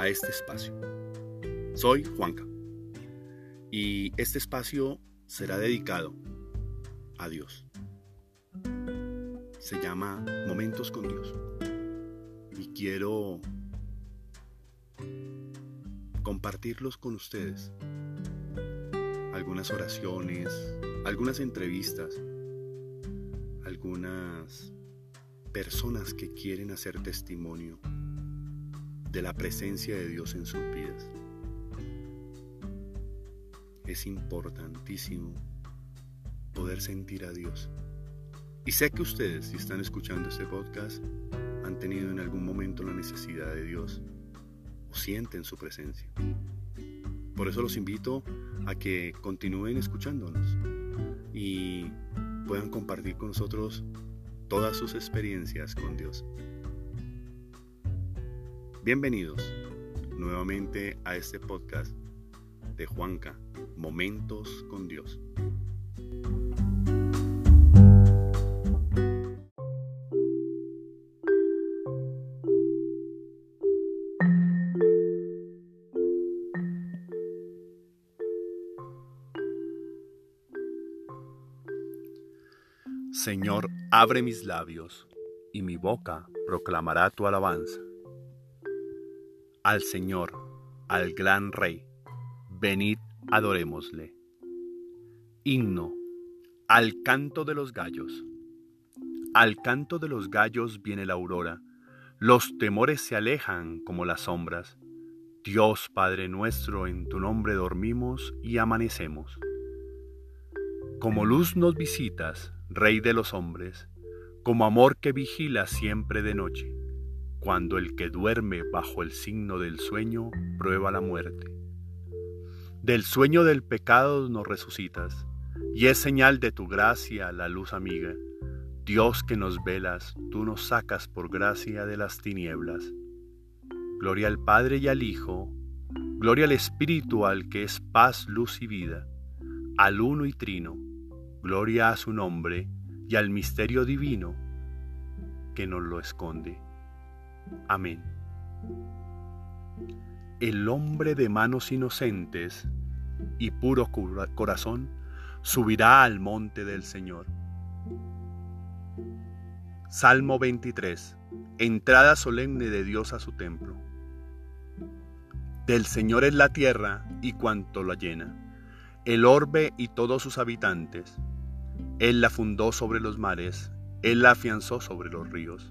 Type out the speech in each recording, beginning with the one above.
a este espacio. Soy Juanca y este espacio será dedicado a Dios. Se llama Momentos con Dios y quiero compartirlos con ustedes. Algunas oraciones, algunas entrevistas, algunas personas que quieren hacer testimonio de la presencia de Dios en sus vidas. Es importantísimo poder sentir a Dios. Y sé que ustedes, si están escuchando este podcast, han tenido en algún momento la necesidad de Dios o sienten su presencia. Por eso los invito a que continúen escuchándonos y puedan compartir con nosotros todas sus experiencias con Dios. Bienvenidos nuevamente a este podcast de Juanca, Momentos con Dios. Señor, abre mis labios, y mi boca proclamará tu alabanza. Al Señor, al gran Rey, venid, adorémosle. Himno, al canto de los gallos. Al canto de los gallos viene la aurora, los temores se alejan como las sombras. Dios Padre nuestro, en tu nombre dormimos y amanecemos. Como luz nos visitas, Rey de los hombres, como amor que vigila siempre de noche, cuando el que duerme bajo el signo del sueño prueba la muerte. Del sueño del pecado nos resucitas, y es señal de tu gracia la luz amiga. Dios que nos velas, tú nos sacas por gracia de las tinieblas. Gloria al Padre y al Hijo, gloria al Espíritu al que es paz, luz y vida, al uno y trino Gloria a su nombre y al misterio divino que nos lo esconde. Amén. El hombre de manos inocentes y puro corazón subirá al monte del Señor. Salmo 23. Entrada solemne de Dios a su templo. Del Señor es la tierra y cuanto la llena, el orbe y todos sus habitantes él la fundó sobre los mares, Él la afianzó sobre los ríos.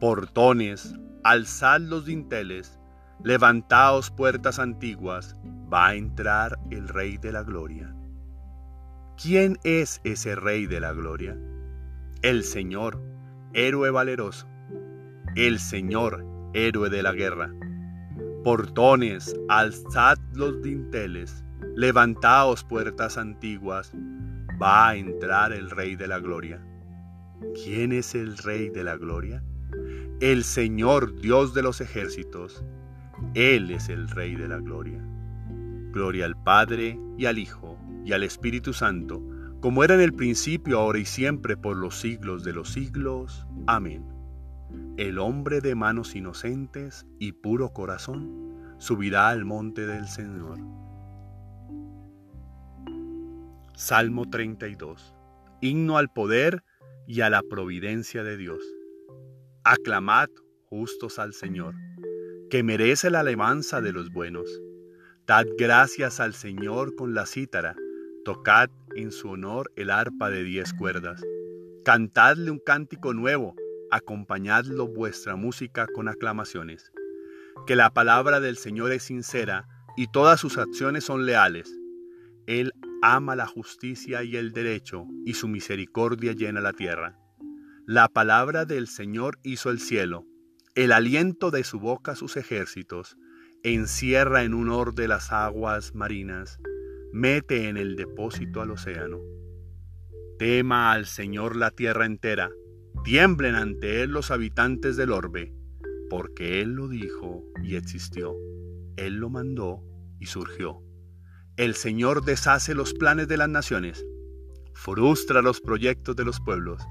Portones, alzad los dinteles, levantaos puertas antiguas, va a entrar el Rey de la Gloria. ¿Quién es ese Rey de la Gloria? El Señor, héroe valeroso. El Señor, héroe de la guerra. Portones, alzad los dinteles, Levantaos puertas antiguas, va a entrar el Rey de la Gloria. ¿Quién es el Rey de la Gloria? El Señor Dios de los ejércitos. Él es el Rey de la Gloria. Gloria al Padre y al Hijo y al Espíritu Santo, como era en el principio, ahora y siempre, por los siglos de los siglos. Amén. El hombre de manos inocentes y puro corazón subirá al monte del Señor Salmo 32. Himno al poder y a la providencia de Dios. Aclamad justos al Señor, que merece la alabanza de los buenos. Dad gracias al Señor con la cítara, tocad en su honor el arpa de diez cuerdas. Cantadle un cántico nuevo, acompañadlo vuestra música con aclamaciones. Que la palabra del Señor es sincera y todas sus acciones son leales. Él ama la justicia y el derecho, y su misericordia llena la tierra. La palabra del Señor hizo el cielo, el aliento de su boca sus ejércitos. encierra en un orde las aguas marinas, mete en el depósito al océano. Tema al Señor la tierra entera, tiemblen ante Él los habitantes del orbe, porque Él lo dijo y existió, Él lo mandó y surgió. El Señor deshace los planes de las naciones, frustra los proyectos de los pueblos,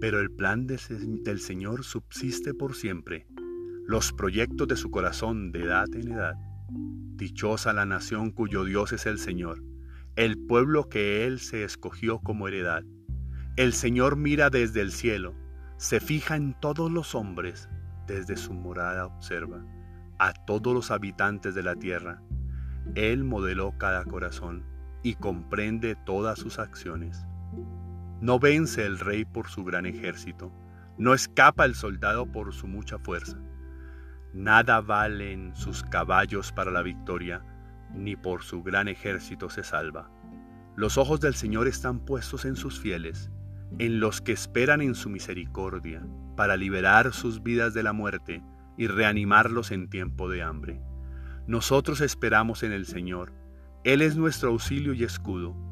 pero el plan del Señor subsiste por siempre, los proyectos de su corazón de edad en edad. Dichosa la nación cuyo Dios es el Señor, el pueblo que Él se escogió como heredad. El Señor mira desde el cielo, se fija en todos los hombres, desde su morada observa a todos los habitantes de la tierra él modeló cada corazón y comprende todas sus acciones. No vence el rey por su gran ejército, no escapa el soldado por su mucha fuerza. Nada valen sus caballos para la victoria, ni por su gran ejército se salva. Los ojos del Señor están puestos en sus fieles, en los que esperan en su misericordia, para liberar sus vidas de la muerte y reanimarlos en tiempo de hambre. Nosotros esperamos en el Señor. Él es nuestro auxilio y escudo.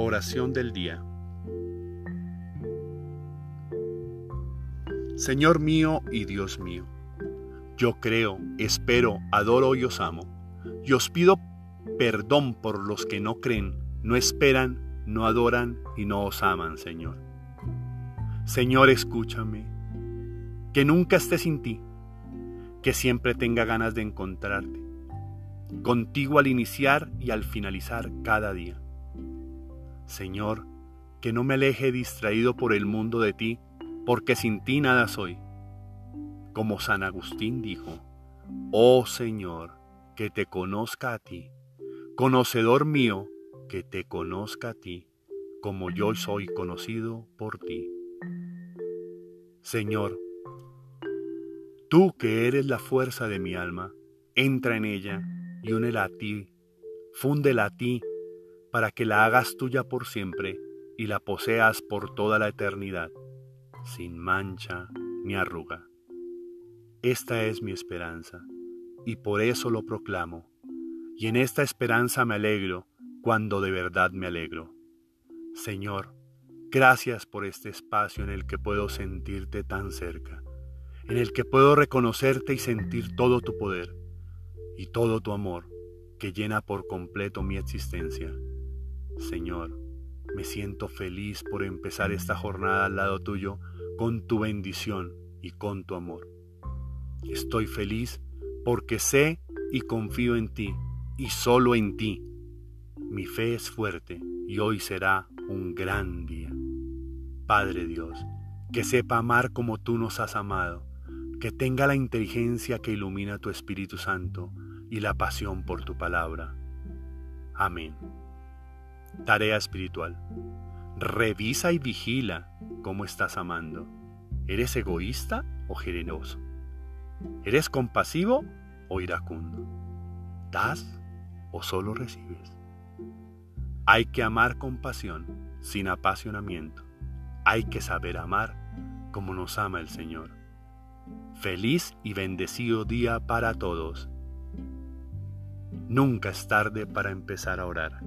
Oración del día. Señor mío y Dios mío, yo creo, espero, adoro y os amo, y os pido perdón por los que no creen, no esperan, no adoran y no os aman, Señor. Señor, escúchame, que nunca esté sin ti, que siempre tenga ganas de encontrarte, contigo al iniciar y al finalizar cada día Señor, que no me aleje distraído por el mundo de ti, porque sin ti nada soy. Como San Agustín dijo, Oh Señor, que te conozca a ti, conocedor mío, que te conozca a ti, como yo soy conocido por ti. Señor, tú que eres la fuerza de mi alma, entra en ella y únela a ti, fúndela a ti para que la hagas tuya por siempre y la poseas por toda la eternidad, sin mancha ni arruga. Esta es mi esperanza, y por eso lo proclamo, y en esta esperanza me alegro cuando de verdad me alegro. Señor, gracias por este espacio en el que puedo sentirte tan cerca, en el que puedo reconocerte y sentir todo tu poder y todo tu amor que llena por completo mi existencia. Señor, me siento feliz por empezar esta jornada al lado tuyo con tu bendición y con tu amor. Estoy feliz porque sé y confío en ti y solo en ti. Mi fe es fuerte y hoy será un gran día. Padre Dios, que sepa amar como tú nos has amado, que tenga la inteligencia que ilumina tu Espíritu Santo y la pasión por tu palabra. Amén. Tarea espiritual. Revisa y vigila cómo estás amando. ¿Eres egoísta o generoso? ¿Eres compasivo o iracundo? ¿Das o solo recibes? Hay que amar con pasión, sin apasionamiento. Hay que saber amar como nos ama el Señor. Feliz y bendecido día para todos. Nunca es tarde para empezar a orar.